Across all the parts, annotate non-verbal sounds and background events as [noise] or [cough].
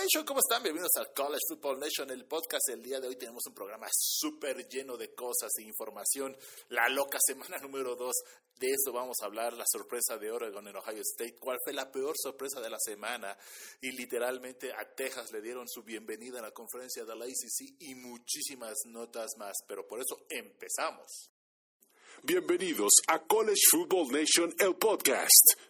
Nation, ¿cómo están? Bienvenidos al College Football Nation, el podcast. El día de hoy tenemos un programa súper lleno de cosas e información. La loca semana [laughs] número 2, de eso vamos a hablar. La sorpresa de Oregon en Ohio State. ¿Cuál fue la peor sorpresa de la semana? Y literalmente a Texas le dieron su bienvenida a la conferencia de la ACC y muchísimas notas más. Pero por eso empezamos. Bienvenidos a College Football Nation, el podcast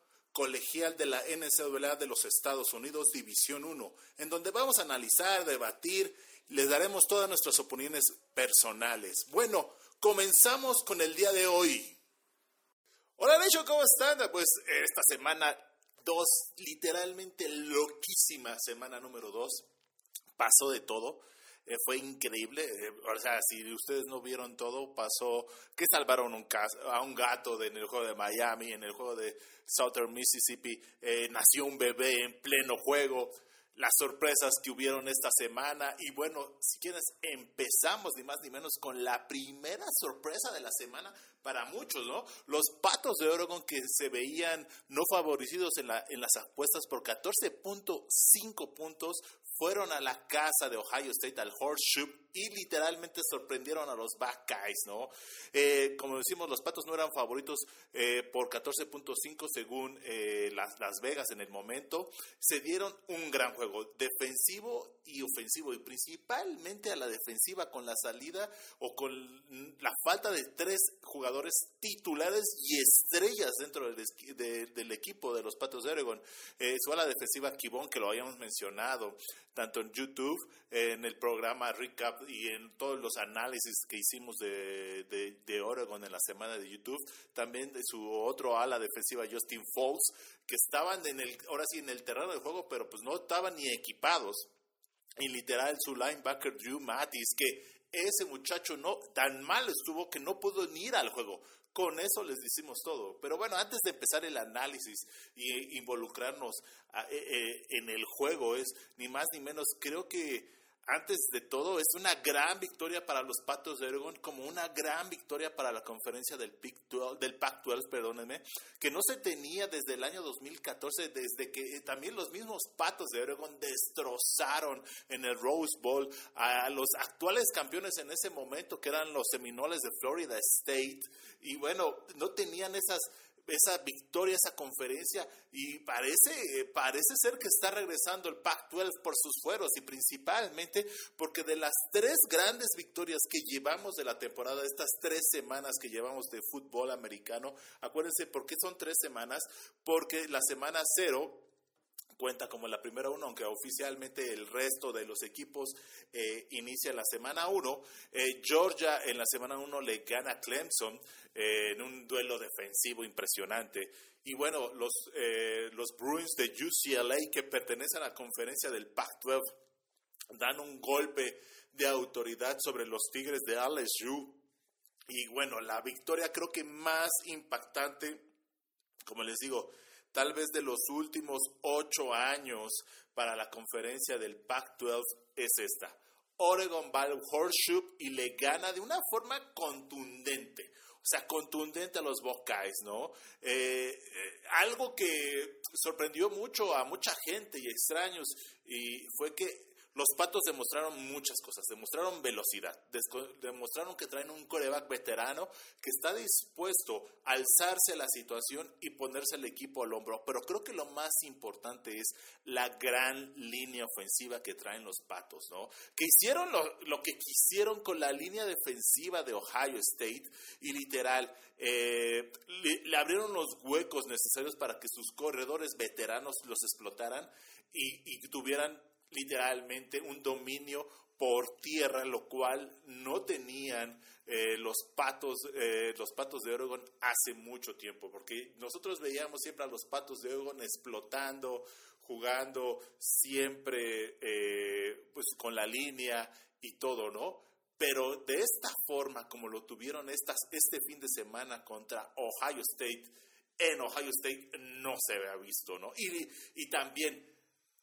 colegial de la NCAA de los Estados Unidos, División 1, en donde vamos a analizar, debatir les daremos todas nuestras opiniones personales. Bueno, comenzamos con el día de hoy. Hola, Necho, ¿cómo están? Pues esta semana dos, literalmente loquísima semana número dos. Pasó de todo. Eh, fue increíble. Eh, o sea, si ustedes no vieron todo, pasó que salvaron un a un gato en el juego de Miami, en el juego de Southern Mississippi. Eh, nació un bebé en pleno juego las sorpresas que hubieron esta semana. Y bueno, si quieres, empezamos ni más ni menos con la primera sorpresa de la semana para muchos, ¿no? Los patos de Oregon que se veían no favorecidos en, la, en las apuestas por 14.5 puntos fueron a la casa de Ohio State, al Horseshoe, y literalmente sorprendieron a los Buckeyes, ¿no? Eh, como decimos, los Patos no eran favoritos eh, por 14.5 según eh, las, las Vegas en el momento. Se dieron un gran juego, defensivo y ofensivo, y principalmente a la defensiva con la salida o con la falta de tres jugadores titulares y estrellas dentro del, equipo de los Patos de Oregon. su ala defensiva, Kibon, que lo habíamos mencionado, tanto en YouTube, en el programa Recap y en todos los análisis que hicimos de, de, Oregon en la semana de YouTube, también de su otro ala defensiva, Justin Falls, que estaban en el, ahora sí en el terreno de juego, pero pues no estaban ni equipados. Y literal su linebacker Drew Mattis, que ese muchacho no tan mal estuvo que no pudo ni ir al juego. Con eso les decimos todo. Pero bueno, antes de empezar el análisis y involucrarnos eh, eh, en el juego, es ni más ni menos, creo que antes de todo, es una gran victoria para los Patos de Oregon, como una gran victoria para la conferencia del, del Pac-12, perdónenme, que no se tenía desde el año 2014, desde que eh, también los mismos Patos de Oregon destrozaron en el Rose Bowl a los actuales campeones en ese momento, que eran los Seminoles de Florida State. Y bueno, no tenían esas esa victoria, esa conferencia, y parece, parece ser que está regresando el Pac-12 por sus fueros, y principalmente porque de las tres grandes victorias que llevamos de la temporada, estas tres semanas que llevamos de fútbol americano, acuérdense, ¿por qué son tres semanas? Porque la semana cero cuenta como la primera uno, aunque oficialmente el resto de los equipos eh, inicia la semana uno. Eh, Georgia en la semana uno le gana a Clemson eh, en un duelo defensivo impresionante. Y bueno, los, los Bruins de UCLA que pertenecen a la conferencia del Pac-12 dan un golpe de autoridad sobre los Tigres de LSU. Y bueno, la victoria creo que más impactante, como les digo, tal vez de los últimos ocho años para la conferencia del Pac-12 es esta. Oregon va al Horseshoe y le gana de una forma contundente. O sea, contundente a los Buckeyes, ¿no? Eh, eh, algo que sorprendió mucho a mucha gente y extraños y fue que los Patos demostraron muchas cosas, demostraron velocidad, demostraron que traen un coreback veterano que está dispuesto a alzarse la situación y ponerse el equipo al hombro. Pero creo que lo más importante es la gran línea ofensiva que traen los Patos, ¿no? Que hicieron lo, que quisieron con la línea defensiva de Ohio State y literal eh, le, abrieron los huecos necesarios para que sus corredores veteranos los explotaran y tuvieran literalmente un dominio por tierra, lo cual no tenían eh, los patos, eh, los patos de Oregon hace mucho tiempo, porque nosotros veíamos siempre a los patos de Oregon explotando, jugando siempre eh, pues con la línea y todo, ¿no? pero de esta forma como lo tuvieron estas, este fin de semana contra Ohio State, en Ohio State no se había visto, ¿no? Y, y también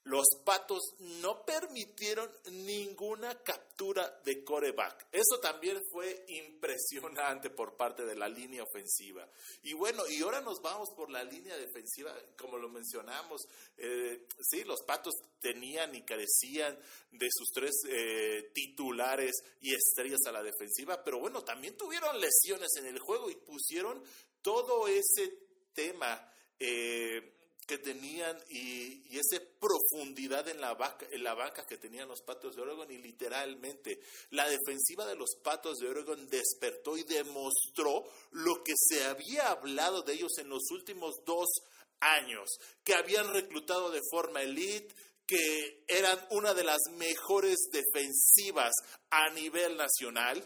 los Patos no permitieron ninguna captura de coreback. Eso también fue impresionante por parte de la línea ofensiva. Y bueno, y ahora nos vamos por la línea defensiva, como lo mencionamos. Eh, sí, los Patos tenían y carecían de sus tres eh, titulares y estrellas a la defensiva, pero bueno, también tuvieron lesiones en el juego y pusieron todo ese tema. Eh, que tenían y, y esa profundidad en la, vaca, en la banca que tenían los Patos de Oregon y literalmente la defensiva de los Patos de Oregon despertó y demostró lo que se había hablado de ellos en los últimos dos años, que habían reclutado de forma elite, que eran una de las mejores defensivas a nivel nacional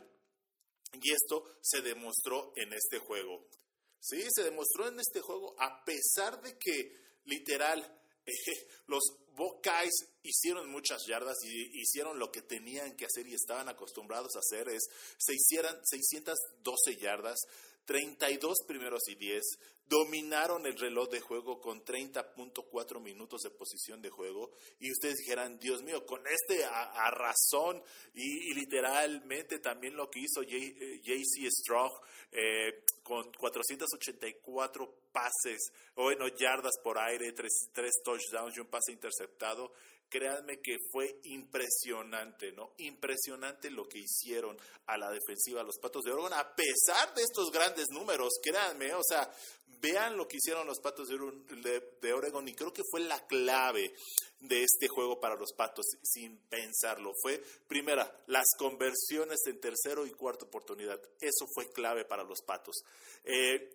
y esto se demostró en este juego. Sí, se demostró en este juego a pesar de que literal, [laughs] los Buckeyes hicieron muchas yardas y hicieron lo que tenían que hacer y estaban acostumbrados a hacer, es se hicieran 612 yardas, 32 primeros y 10, dominaron el reloj de juego con 30.4 minutos de posición de juego y ustedes dijeran, Dios mío, con este a, razón y, literalmente también lo que hizo JC Strong eh, con 484 pases, o bueno, yardas por aire, tres, tres touchdowns y un pase interceptado, créanme que fue impresionante, ¿no? Impresionante lo que hicieron a la defensiva los Patos de Oregon, a pesar de estos grandes números, créanme, o sea, vean lo que hicieron los Patos de, Oregon y creo que fue la clave de este juego para los Patos, sin pensarlo. Fue, primera, las conversiones en tercero y cuarta oportunidad. Eso fue clave para los Patos. Eh,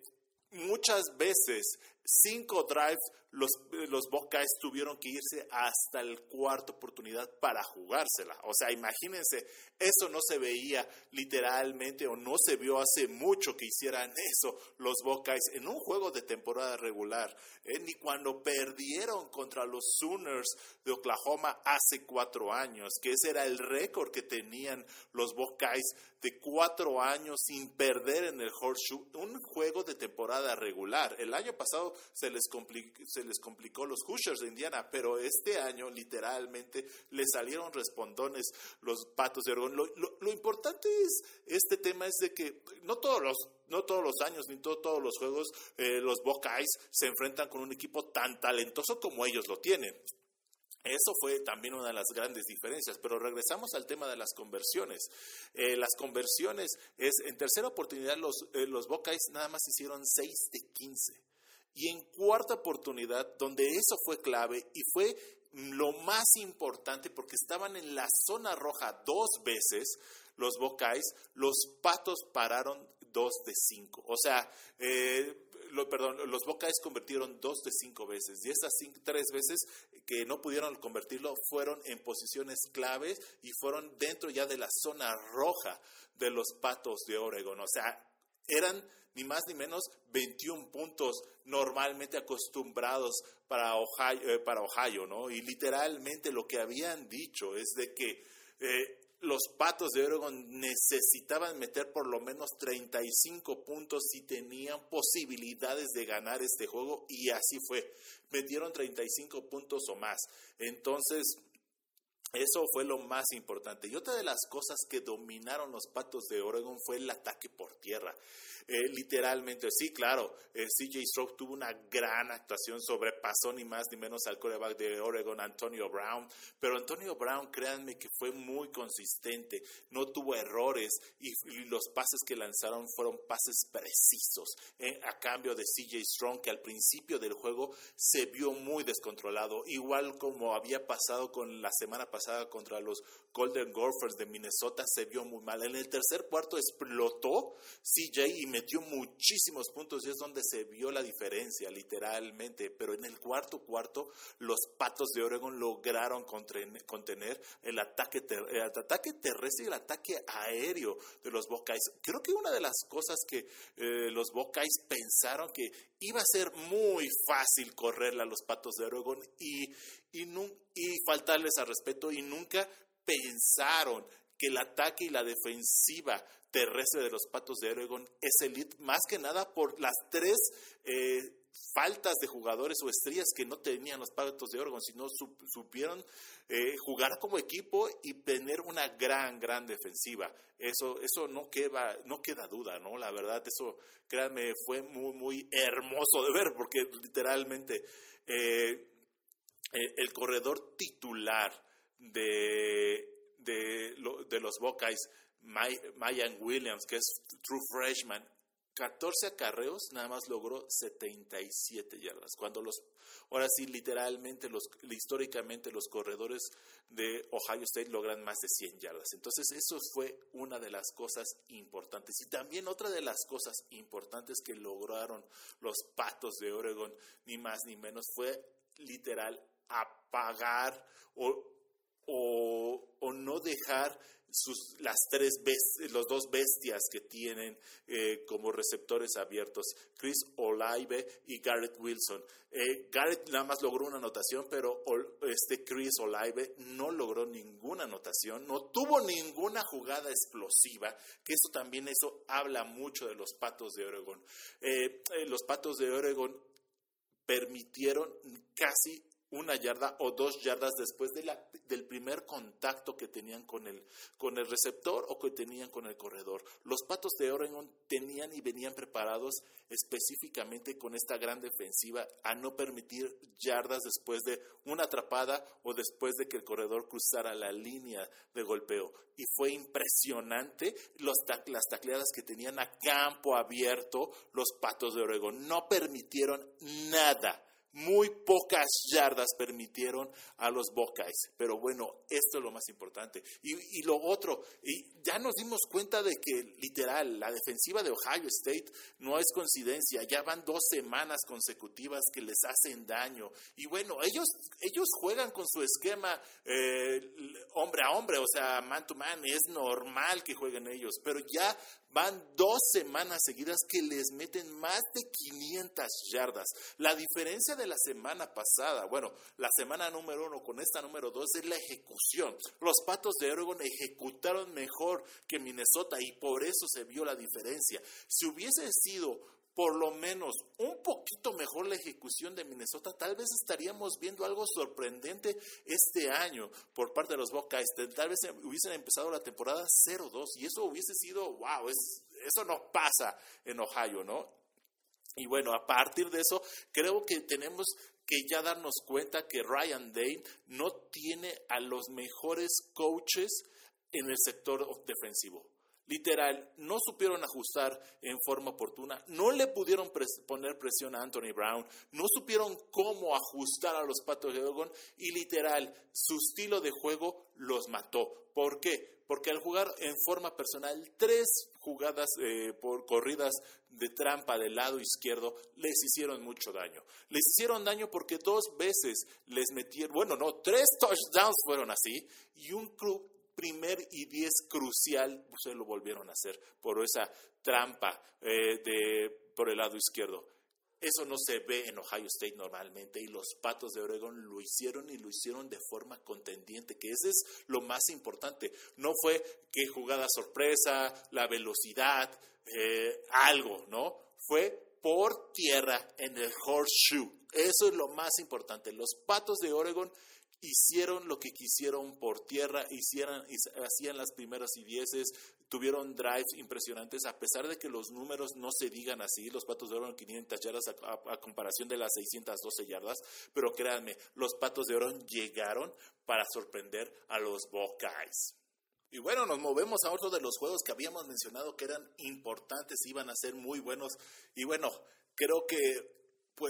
muchas veces cinco drives, los, los Buckeyes tuvieron que irse hasta el cuarta oportunidad para jugársela. O sea, imagínense, eso no se veía literalmente o no se vio hace mucho que hicieran eso los Buckeyes en un juego de temporada regular, ¿eh? ni cuando perdieron contra los Sooners de Oklahoma hace cuatro años, que ese era el récord que tenían los Buckeyes de cuatro años sin perder en el Horseshoe, un juego de temporada regular. El año pasado se les, se les complicó los Hoosiers de Indiana, pero este año literalmente le salieron respondones los patos de Oregon. Lo, importante es, este tema es de que no todos los no todos los años ni todos los juegos eh, los Buckeyes se enfrentan con un equipo tan talentoso como ellos lo tienen. Eso fue también una de las grandes diferencias, pero regresamos al tema de las conversiones. Eh, las conversiones es, en tercera oportunidad los, eh, los Buckeyes nada más hicieron 6 de 15. Y en cuarta oportunidad, donde eso fue clave y fue lo más importante porque estaban en la zona roja dos veces, los Buckeyes, los Patos pararon dos de cinco. O sea, eh, perdón, los Buckeyes convirtieron dos de cinco veces y esas tres veces que no pudieron convertirlo fueron en posiciones claves y fueron dentro ya de la zona roja de los Patos de Oregon. O sea, eran ni más ni menos 21 puntos normalmente acostumbrados para Ohio, eh, para Ohio, ¿no? Y literalmente lo que habían dicho es de que eh, los Patos de Oregon necesitaban meter por lo menos 35 puntos si tenían posibilidades de ganar este juego y así fue. Metieron 35 puntos o más. Entonces, eso fue lo más importante. Y otra de las cosas que dominaron los Patos de Oregon fue el ataque por tierra. Eh, literalmente, sí, claro, eh, CJ Stroke tuvo una gran actuación, sobrepasó ni más ni menos al coreback de Oregon, Antonio Brown, pero Antonio Brown, créanme que fue muy consistente, no tuvo errores y, los pases que lanzaron fueron pases precisos, eh, a cambio de CJ Strong, que al principio del juego se vio muy descontrolado, igual como había pasado con la semana pasada contra los Golden Gophers de Minnesota, se vio muy mal. En el tercer cuarto explotó CJ y me metió muchísimos puntos y es donde se vio la diferencia, literalmente. Pero en el cuarto cuarto, los patos de Oregon lograron contener el ataque, terrestre y el ataque aéreo de los Buckeyes. Creo que una de las cosas que eh, los Buckeyes pensaron que iba a ser muy fácil correrle a los patos de Oregon y, y faltarles al respeto y nunca pensaron que el ataque y la defensiva terrestre de los Patos de Oregon es elite, más que nada por las tres eh, faltas de jugadores o estrellas que no tenían los Patos de Oregon, sino supieron eh, jugar como equipo y tener una gran, gran defensiva. Eso, eso no queda, no queda duda, ¿no? La verdad, eso, créanme, fue muy, muy hermoso de ver, porque literalmente eh, el corredor titular de, de, los Buckeyes Mayan Williams, que es true freshman, 14 acarreos, nada más logró 77 yardas. Cuando los, ahora sí, literalmente, los, históricamente los corredores de Ohio State logran más de 100 yardas. Entonces, eso fue una de las cosas importantes. Y también otra de las cosas importantes que lograron los Patos de Oregon, ni más ni menos, fue literal apagar o o, no dejar sus, las tres los dos bestias que tienen eh, como receptores abiertos, Chris Olive y Garrett Wilson. Eh, Garrett nada más logró una anotación, pero este Chris Olive no logró ninguna anotación, no tuvo ninguna jugada explosiva, que eso también eso habla mucho de los Patos de Oregon. Eh, los Patos de Oregon permitieron casi una yarda o dos yardas después de la, del primer contacto que tenían con el, con el receptor o que tenían con el corredor. Los Patos de Oregon tenían y venían preparados específicamente con esta gran defensiva a no permitir yardas después de una atrapada o después de que el corredor cruzara la línea de golpeo. Y fue impresionante los, las tacleadas que tenían a campo abierto los Patos de Oregon. No permitieron nada muy pocas yardas permitieron a los Buckeyes. Pero bueno, esto es lo más importante. Y, lo otro, y ya nos dimos cuenta de que literal, la defensiva de Ohio State no es coincidencia. Ya van dos semanas consecutivas que les hacen daño. Y bueno, ellos, ellos juegan con su esquema eh, hombre a hombre, o sea, man to man. Es normal que jueguen ellos. Pero ya Van dos semanas seguidas que les meten más de 500 yardas. La diferencia de la semana pasada, bueno, la semana número uno con esta número dos es la ejecución. Los Patos de Oregon ejecutaron mejor que Minnesota y por eso se vio la diferencia. Si hubiese sido por lo menos un poquito mejor la ejecución de Minnesota, tal vez estaríamos viendo algo sorprendente este año por parte de los Buckeyes. Tal vez hubiesen empezado la temporada 0-2 y eso hubiese sido, wow, eso no pasa en Ohio, ¿no? Y bueno, a partir de eso, creo que tenemos que ya darnos cuenta que Ryan Day no tiene a los mejores coaches en el sector defensivo. Literal, no supieron ajustar en forma oportuna, no le pudieron poner presión a Anthony Brown, no supieron cómo ajustar a los Patos de Oregon y literal, su estilo de juego los mató. ¿Por qué? Porque al jugar en forma personal tres jugadas eh, por corridas de trampa del lado izquierdo les hicieron mucho daño. Les hicieron daño porque dos veces les metieron, bueno, no, tres touchdowns fueron así y un club primer y diez crucial, ustedes lo volvieron a hacer por esa trampa eh, de, por el lado izquierdo. Eso no se ve en Ohio State normalmente y los Patos de Oregon lo hicieron y lo hicieron de forma contendiente, que ese es lo más importante. No fue que jugada sorpresa, la velocidad, eh, algo, ¿no? Fue por tierra en el horseshoe. Eso es lo más importante. Los Patos de Oregon hicieron lo que quisieron por tierra, hicieran, hacían las primeras y dieces, tuvieron drives impresionantes, a pesar de que los números no se digan así, los Patos de Oro 500 yardas a, comparación de las 612 yardas, pero créanme, los Patos de Oro llegaron para sorprender a los Buckeyes. Y bueno, nos movemos a otro de los juegos que habíamos mencionado que eran importantes, iban a ser muy buenos. Y bueno, creo que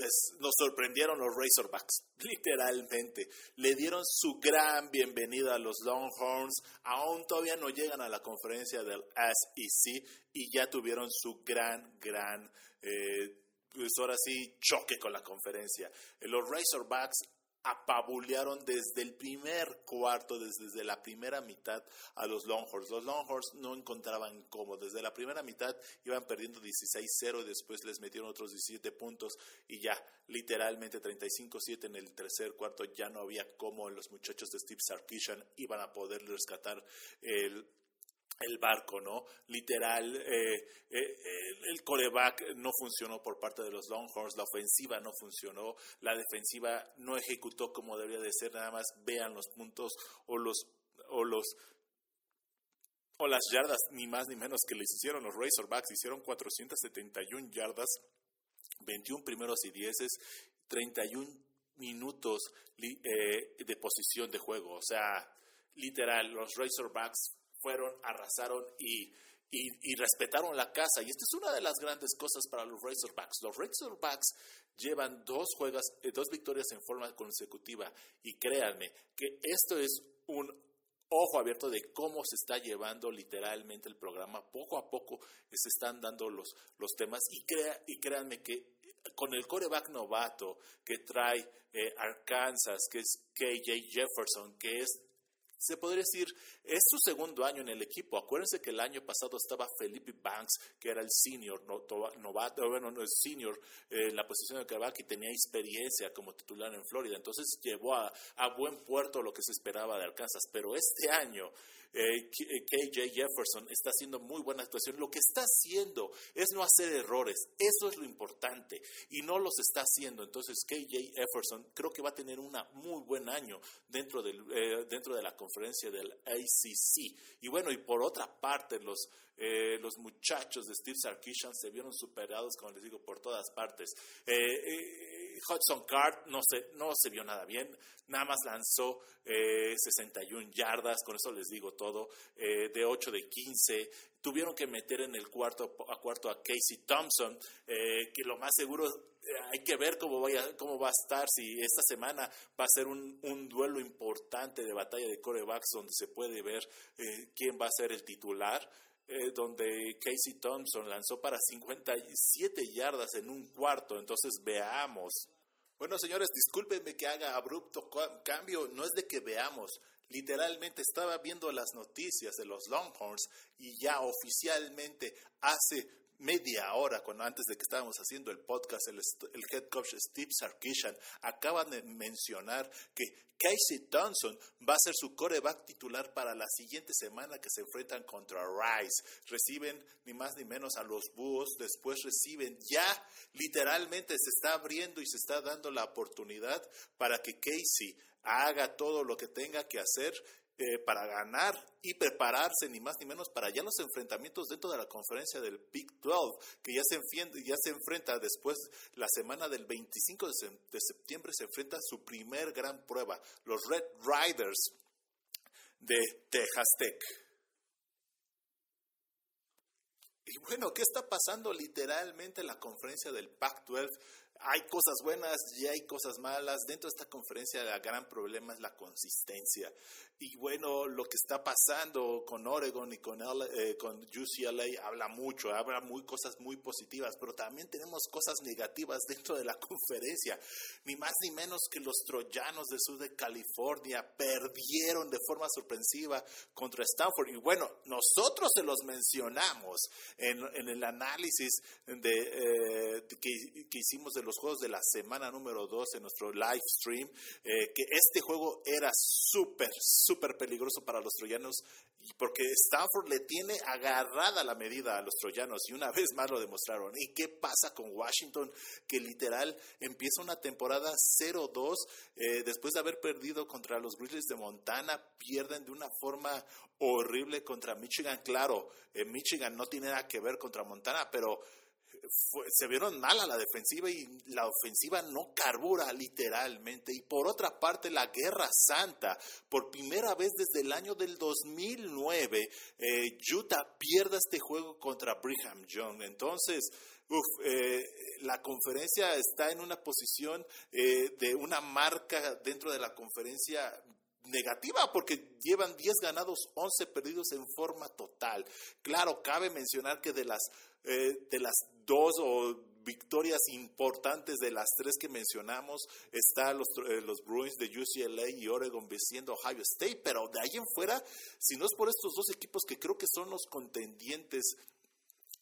pues nos sorprendieron los Razorbacks, [laughs] literalmente. Le dieron su gran bienvenida a los Longhorns, aún todavía no llegan a la conferencia del SEC y ya tuvieron su gran, gran, eh, pues ahora sí, choque con la conferencia. Los Razorbacks apabulearon desde el primer cuarto, desde, la primera mitad a los Longhorns. Los Longhorns no encontraban cómo. Desde la primera mitad iban perdiendo 16-0 y después les metieron otros 17 puntos y ya literalmente 35-7 en el tercer cuarto ya no había cómo los muchachos de Steve Sarkisian iban a poder rescatar el el barco, ¿no? Literal, eh, eh, el coreback no funcionó por parte de los Longhorns, la ofensiva no funcionó, la defensiva no ejecutó como debería de ser, nada más vean los puntos o los o los o las yardas ni más ni menos que les hicieron los Razorbacks, hicieron 471 yardas, 21 primeros y dieces, 31 minutos eh, de posición de juego, o sea, literal, los Razorbacks fueron, arrasaron y, y, respetaron la casa. Y esta es una de las grandes cosas para los Razorbacks. Los Razorbacks llevan dos, juegas, eh, dos victorias en forma consecutiva y créanme que esto es un ojo abierto de cómo se está llevando literalmente el programa. Poco a poco se están dando los, los temas y, crea, y créanme que con el coreback novato que trae eh, Arkansas, que es KJ Jefferson, que es se podría decir, es su segundo año en el equipo. Acuérdense que el año pasado estaba Felipe Banks, que era el senior, novato, bueno, no es senior, en la posición de quarterback y tenía experiencia como titular en Florida. Entonces llevó a, a buen puerto lo que se esperaba de Arkansas. Pero este año eh, KJ eh, Jefferson está haciendo muy buena actuación. Lo que está haciendo es no hacer errores. Eso es lo importante. Y no los está haciendo. Entonces KJ Jefferson creo que va a tener un muy buen año dentro, eh, dentro de la conferencia del ACC. Y bueno, y por otra parte, los, los muchachos de Steve Sarkisian se vieron superados, como les digo, por todas partes. Hudson Card no se, no se vio nada bien, nada más lanzó 61 yardas, con eso les digo todo, eh, de 8 de 15. Tuvieron que meter en el cuarto a cuarto a Casey Thompson, eh, que lo más seguro eh, hay que ver cómo, vaya, cómo va a estar, si esta semana va a ser un, un duelo importante de batalla de corebacks donde se puede ver quién va a ser el titular. donde Casey Thompson lanzó para 57 yardas en un cuarto. Entonces veamos. Bueno, señores, discúlpenme que haga abrupto cambio. No es de que veamos, Literalmente estaba viendo las noticias de los Longhorns y ya oficialmente hace media hora, cuando antes de que estábamos haciendo el podcast, el, head coach Steve Sarkisian acaba de mencionar que Casey Thompson va a ser su coreback titular para la siguiente semana que se enfrentan contra Rice. Reciben ni más ni menos a los Búhos, después reciben ya literalmente se está abriendo y se está dando la oportunidad para que Casey haga todo lo que tenga que hacer eh, para ganar y prepararse ni más ni menos para ya los enfrentamientos dentro de la conferencia del Big 12, que ya se, ya se enfrenta después, la semana del 25 de, septiembre se enfrenta su primer gran prueba, los Red Riders de Texas Tech. Y bueno, ¿qué está pasando literalmente en la conferencia del Pac-12? Hay cosas buenas y hay cosas malas. Dentro de esta conferencia el gran problema es la consistencia. Y bueno, lo que está pasando con Oregon y con, eh, con UCLA habla mucho, habla muy cosas muy positivas, pero también tenemos cosas negativas dentro de la [laughs] conferencia. Ni más ni menos que los troyanos del sur de California perdieron de forma sorpresiva contra Stanford. Y bueno, nosotros se los mencionamos en, en el análisis de, eh, que, que hicimos de los juegos de la semana número 2 en nuestro live stream, eh, que este juego era súper, súper peligroso para los troyanos porque Stanford le tiene agarrada la medida a los troyanos y una [laughs] vez más lo demostraron. ¿Y qué pasa con Washington? Que literal empieza una temporada 0-2 eh, después de haber perdido contra los Grizzlies de Montana, pierden de una forma horrible contra Michigan. Claro, eh, Michigan no tiene nada que ver contra Montana, pero se vieron mal a la defensiva y la ofensiva no carbura literalmente. Y por otra parte, la Guerra Santa, por primera vez desde el año del 2009, eh, Utah pierde este juego contra Brigham Young. Entonces, eh, la conferencia está en una posición eh, de una marca dentro de la conferencia negativa porque llevan 10 ganados, 11 perdidos en forma total. Claro, cabe mencionar que de las, eh, de las dos o victorias importantes de las tres que mencionamos. Está los, eh, los Bruins de UCLA y Oregon venciendo Ohio State, pero de ahí en fuera, si no es por estos dos equipos que creo que son los contendientes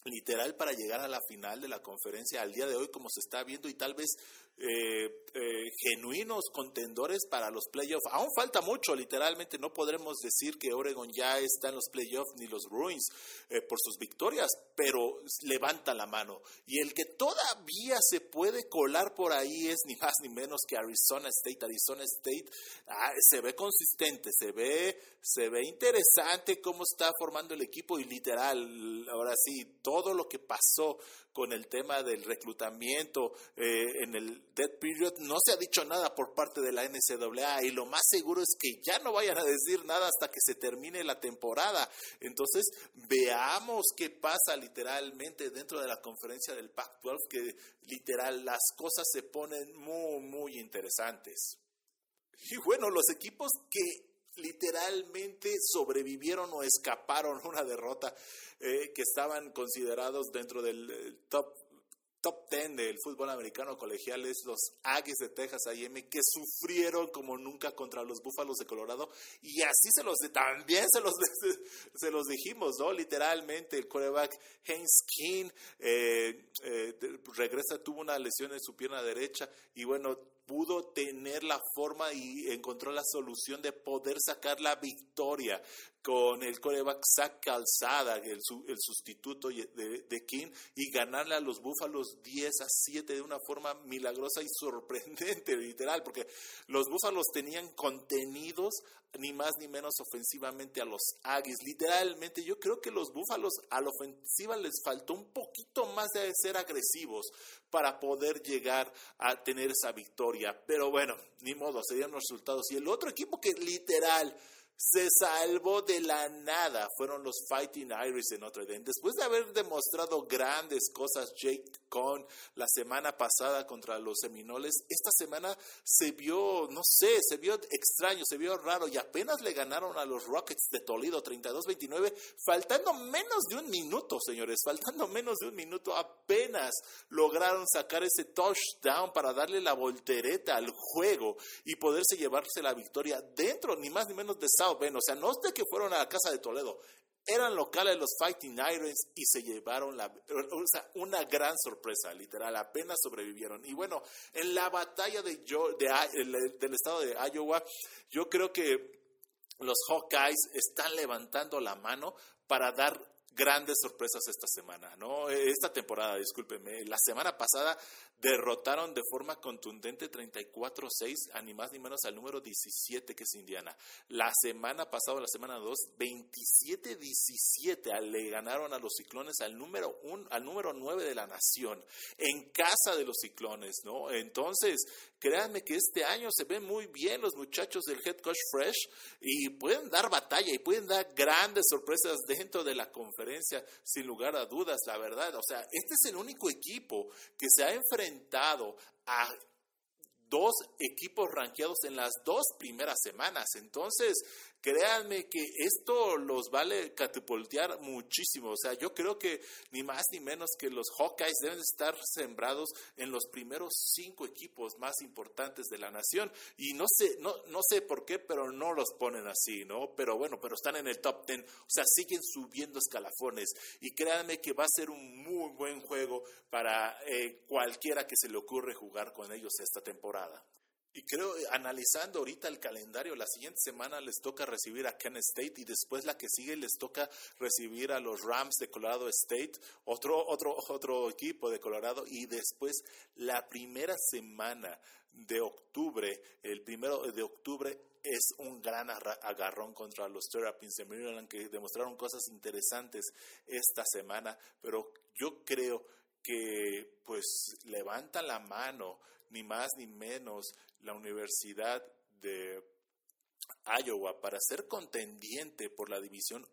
literal para llegar a la final de la conferencia al día de hoy como se está viendo y tal vez eh, eh, genuinos contendores para los playoffs. Aún falta mucho, literalmente no podremos decir que Oregon ya está en los playoffs ni los Bruins eh, por sus victorias, pero levanta la mano. Y el que todavía se puede colar por ahí es ni más ni menos que Arizona State. Arizona State se ve consistente, se ve, se ve interesante cómo está formando el equipo y literal, ahora sí, todo lo que pasó con el tema del reclutamiento en el dead period, no se ha dicho nada por parte de la NCAA y lo más seguro es que ya no vayan a decir nada hasta que se termine la temporada. Entonces, veamos qué pasa literalmente dentro de la conferencia del Pac-12, que literal las cosas se ponen muy, muy interesantes. Y bueno, los equipos que literalmente sobrevivieron o escaparon una derrota eh, que estaban considerados dentro del eh, top top 10 del fútbol americano colegial es los Aggies de Texas A&M que sufrieron como nunca contra los Búfalos de Colorado. Y así se los también se los [laughs] se los dijimos no literalmente el quarterback Haynes King eh, regresa tuvo una lesión en su pierna derecha y bueno pudo tener la forma y encontró la solución de poder sacar la victoria con el coreback Zach Calzada, el, el sustituto de, de, King, y ganarle a los Búfalos 10 a 7 de una forma milagrosa y sorprendente, [laughs] literal, porque los Búfalos tenían contenidos ni más ni menos ofensivamente a los Aggies. Literalmente, yo creo que los Búfalos a la ofensiva les faltó un poquito más de ser agresivos para poder llegar a tener esa victoria. Pero bueno, ni modo, serían los resultados. Y el otro equipo que literal se salvó de la nada. Fueron los Fighting Irish en Notre Dame. Después de haber demostrado grandes cosas Jake Cohn la semana pasada contra los Seminoles, esta semana se vio, no sé, se vio extraño, se vio raro y apenas le ganaron a los Rockets de Toledo 32-29, faltando menos de un minuto, señores, faltando menos de un minuto, apenas lograron sacar ese touchdown para darle la voltereta al juego y poderse llevarse la victoria dentro, ni más ni menos de o sea, no es de que fueron a la casa de Toledo, eran locales los Fighting Irons y se llevaron la, o sea, una gran sorpresa, literal, apenas sobrevivieron. Y bueno, en la batalla de, del estado de Iowa, yo creo que los Hawkeyes están levantando la mano para dar grandes sorpresas esta semana, ¿no? Esta temporada, discúlpeme. La semana pasada derrotaron de forma contundente 34-6 a ni más ni menos al número 17 que es Indiana. La semana pasada, la semana 2, 27-17 le ganaron a los Ciclones al número un, al número 9 de la nación en casa de los Ciclones, ¿no? Entonces, créanme que este año se ven muy bien los muchachos del head coach Fresh y pueden dar batalla y pueden dar grandes sorpresas dentro de la conferencia sin lugar a dudas, la verdad. O sea, este es el único equipo que se ha enfrentado a dos equipos rankeados en las dos primeras semanas. Entonces, créanme que esto los vale catapultear muchísimo. O sea, yo creo que ni más ni menos que los Hawkeyes deben estar sembrados en los primeros cinco equipos más importantes de la nación. Y no sé, no, no sé por qué, pero no los ponen así, ¿no? Pero bueno, pero están en el top ten. O sea, siguen subiendo escalafones. Y créanme que va a ser un muy buen juego para eh, cualquiera que se le ocurre jugar con ellos esta temporada. Y creo, eh, analizando ahorita el calendario, la siguiente semana les toca recibir a Kent State y después la que sigue les toca recibir a los Rams de Colorado State, otro, otro, otro equipo de Colorado, y después la primera semana de octubre, el primero de octubre es un gran agarrón contra los Terrapins de Maryland que demostraron cosas interesantes esta semana, pero yo creo que pues levantan la mano ni más ni menos la Universidad de Iowa para ser contendiente por la división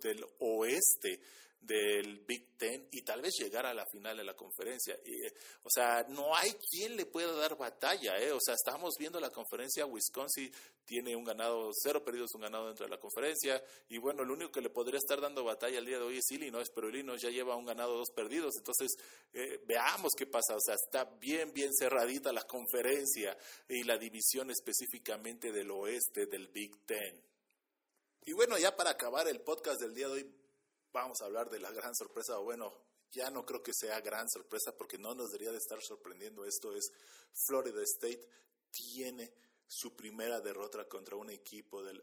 del oeste del Big Ten y tal vez llegar a la final de la conferencia. o sea, no hay quien le pueda dar batalla, ¿eh? O sea, estamos viendo la conferencia, Wisconsin tiene un ganado, cero perdidos, un ganado dentro de la conferencia, y bueno, el único que le podría estar dando batalla el día de hoy es Illinois, pero Illinois ya lleva un ganado, dos perdidos, entonces eh, veamos qué pasa, o sea, está bien, bien cerradita la conferencia y la división específicamente del oeste del Big Ten. Y bueno, ya para acabar el podcast del día de hoy, vamos a hablar de la gran sorpresa, o bueno, ya no creo que sea gran sorpresa porque no nos debería de estar sorprendiendo esto, es Florida State tiene su primera derrota contra un equipo del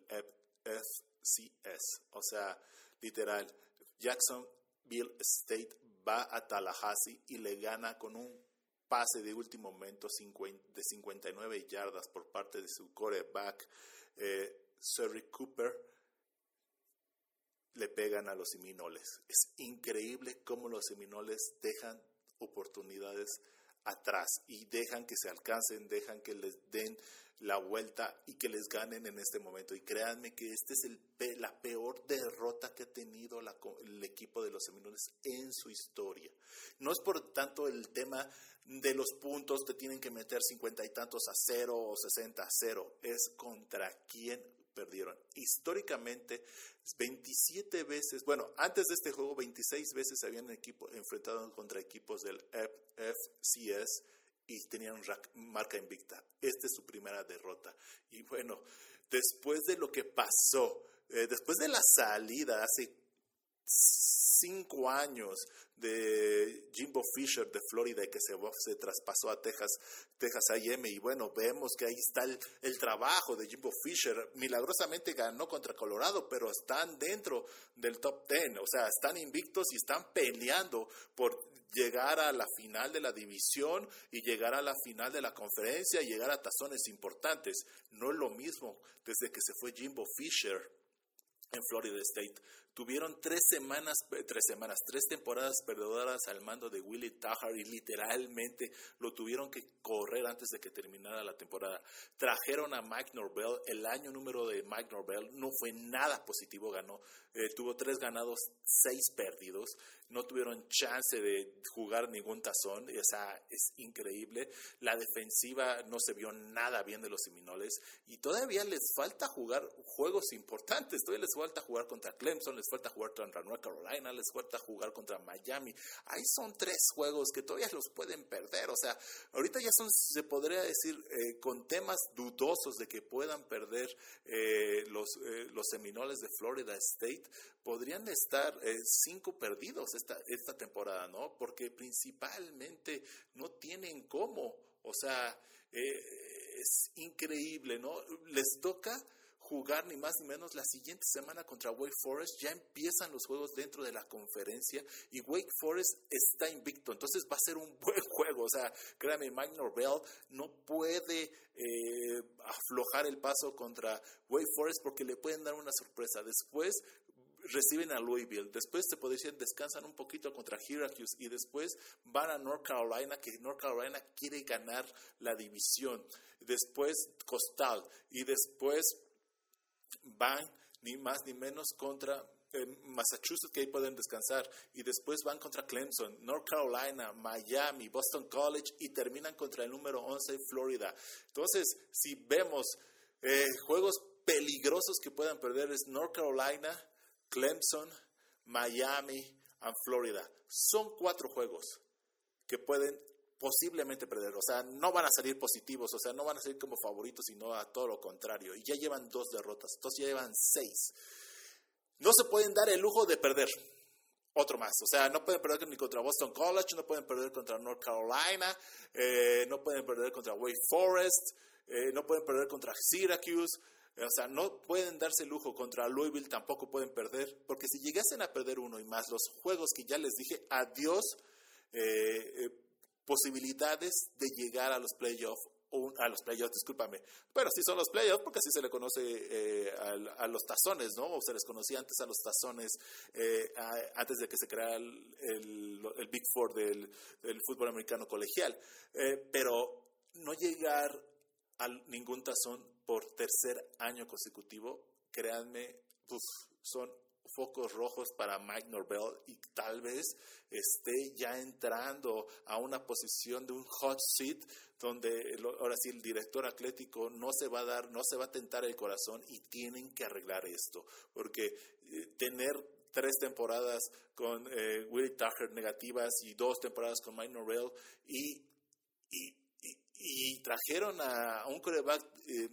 FCS. O sea, literal, Jacksonville State va a Tallahassee y le gana con un pase de último momento de 59 yardas por parte de su coreback, eh, Cooper. Le pegan a los Seminoles. Es increíble cómo los Seminoles dejan oportunidades atrás y dejan que se alcancen, dejan que les den la vuelta y que les ganen en este momento. Y créanme que esta es el, la peor derrota que ha tenido el equipo de los Seminoles en su historia. No es por tanto el tema de los puntos, te tienen que meter cincuenta y tantos a cero o sesenta a cero, es contra quién perdieron. Históricamente, 27 veces, bueno, antes de este juego, 26 veces se habían enfrentado contra equipos del FCS y tenían marca invicta. Esta es su primera derrota. Y bueno, después de lo que pasó, eh, después de la salida hace cinco años de Jimbo Fisher de Florida que se, traspasó a Texas, Texas AM y bueno, vemos que ahí está el, el, trabajo de Jimbo Fisher. Milagrosamente ganó contra Colorado, pero están dentro del top ten, o sea, están invictos y están peleando por llegar a la final de la división y llegar a la final de la conferencia y llegar a tazones importantes. No es lo mismo desde que se fue Jimbo Fisher en Florida State. Tuvieron tres semanas, eh, tres semanas, tres temporadas perdedoras al mando de Willie Tahar y literalmente lo tuvieron que correr antes de que terminara la temporada. Trajeron a Mike Norvell, el año número de Mike Norvell no fue nada positivo, ganó, eh, tuvo tres ganados, seis perdidos, no tuvieron chance de jugar ningún tazón, o sea, es increíble. La defensiva no se vio nada bien de los Seminoles y todavía les falta jugar juegos importantes, todavía les falta jugar contra Clemson, les falta jugar contra North Carolina, les falta jugar contra Miami. Ahí son tres juegos que todavía los pueden perder. O sea, ahorita ya son, se podría decir, eh, con temas dudosos de que puedan perder eh, los, eh, los Seminoles de Florida State, podrían estar cinco perdidos esta, esta temporada, ¿no? Porque principalmente no tienen cómo. O sea, es increíble, ¿no? Les toca jugar ni más ni menos la siguiente semana contra Wake Forest. Ya empiezan los juegos dentro de la conferencia y Wake Forest está invicto. Entonces va a ser un [laughs] buen juego. O sea, créame, Mike Norvell no puede eh, aflojar el paso contra Wake Forest porque le pueden dar una sorpresa. Después reciben a Louisville, después se puede decir descansan un poquito contra Syracuse y después van a North Carolina, que North Carolina quiere ganar la división, después Costal y después van ni más ni menos contra eh, Massachusetts, que ahí pueden descansar, y después van contra Clemson, North Carolina, Miami, Boston College, y terminan contra el número 11, Florida. Entonces, si vemos eh, juegos peligrosos que puedan perder, es North Carolina, Clemson, Miami y Florida. Son cuatro juegos que pueden posiblemente perder, o sea, no van a salir positivos, o sea, no van a salir como favoritos, sino a todo lo contrario. Y ya llevan dos derrotas, entonces ya llevan seis. No se pueden dar el lujo de perder otro más, o sea, no pueden perder ni contra Boston College, no pueden perder contra North Carolina, eh, no pueden perder contra Wake Forest, eh, no pueden perder contra Syracuse. O sea, no pueden darse lujo contra Louisville, tampoco pueden perder, porque si llegasen a perder uno y más los juegos que ya les dije, adiós, eh, posibilidades de llegar a los playoffs a los playoffs, discúlpame, pero sí son los playoffs porque así se le conoce eh, a, los tazones, ¿no? O se les conocía antes a los tazones, eh, antes de que se creara el, Big Four del, fútbol americano colegial. Eh, pero no llegar a ningún tazón por tercer año consecutivo, créanme, pues son focos rojos para Mike Norvell y tal vez esté ya entrando a una posición de un hot seat donde ahora sí el director atlético no se va a dar, no se va a tentar el corazón y tienen que arreglar esto, porque eh, tener tres temporadas con eh, Willie Tucker negativas y dos temporadas con Mike Norvell y, y, trajeron a, un coreback eh,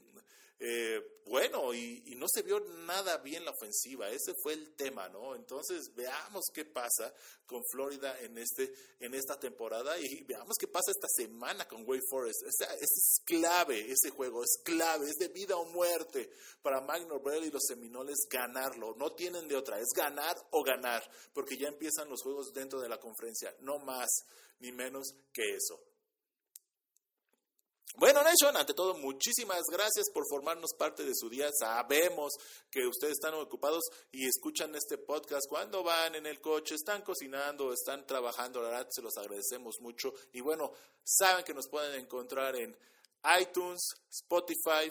eh, bueno, y, no se vio nada bien la ofensiva, ese fue el tema, ¿no? Entonces veamos qué pasa con Florida en, este, en esta temporada y veamos qué pasa esta semana con Wake Forest. Es, clave ese juego, es clave, es de vida o muerte para Mike Norvell y los Seminoles ganarlo. No tienen de otra, es ganar o ganar, porque ya empiezan los juegos dentro de la conferencia, no más ni menos que eso. Bueno, Nation, ante todo, muchísimas gracias por formarnos parte de su día. Sabemos que ustedes están ocupados y escuchan este podcast cuando van en el coche, están cocinando, están trabajando. La verdad, se los agradecemos mucho. Y bueno, saben que nos pueden encontrar en iTunes, Spotify,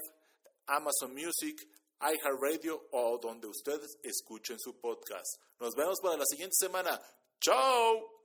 Amazon Music, iHeartRadio o donde ustedes escuchen su podcast. Nos vemos para la siguiente semana. ¡Chao!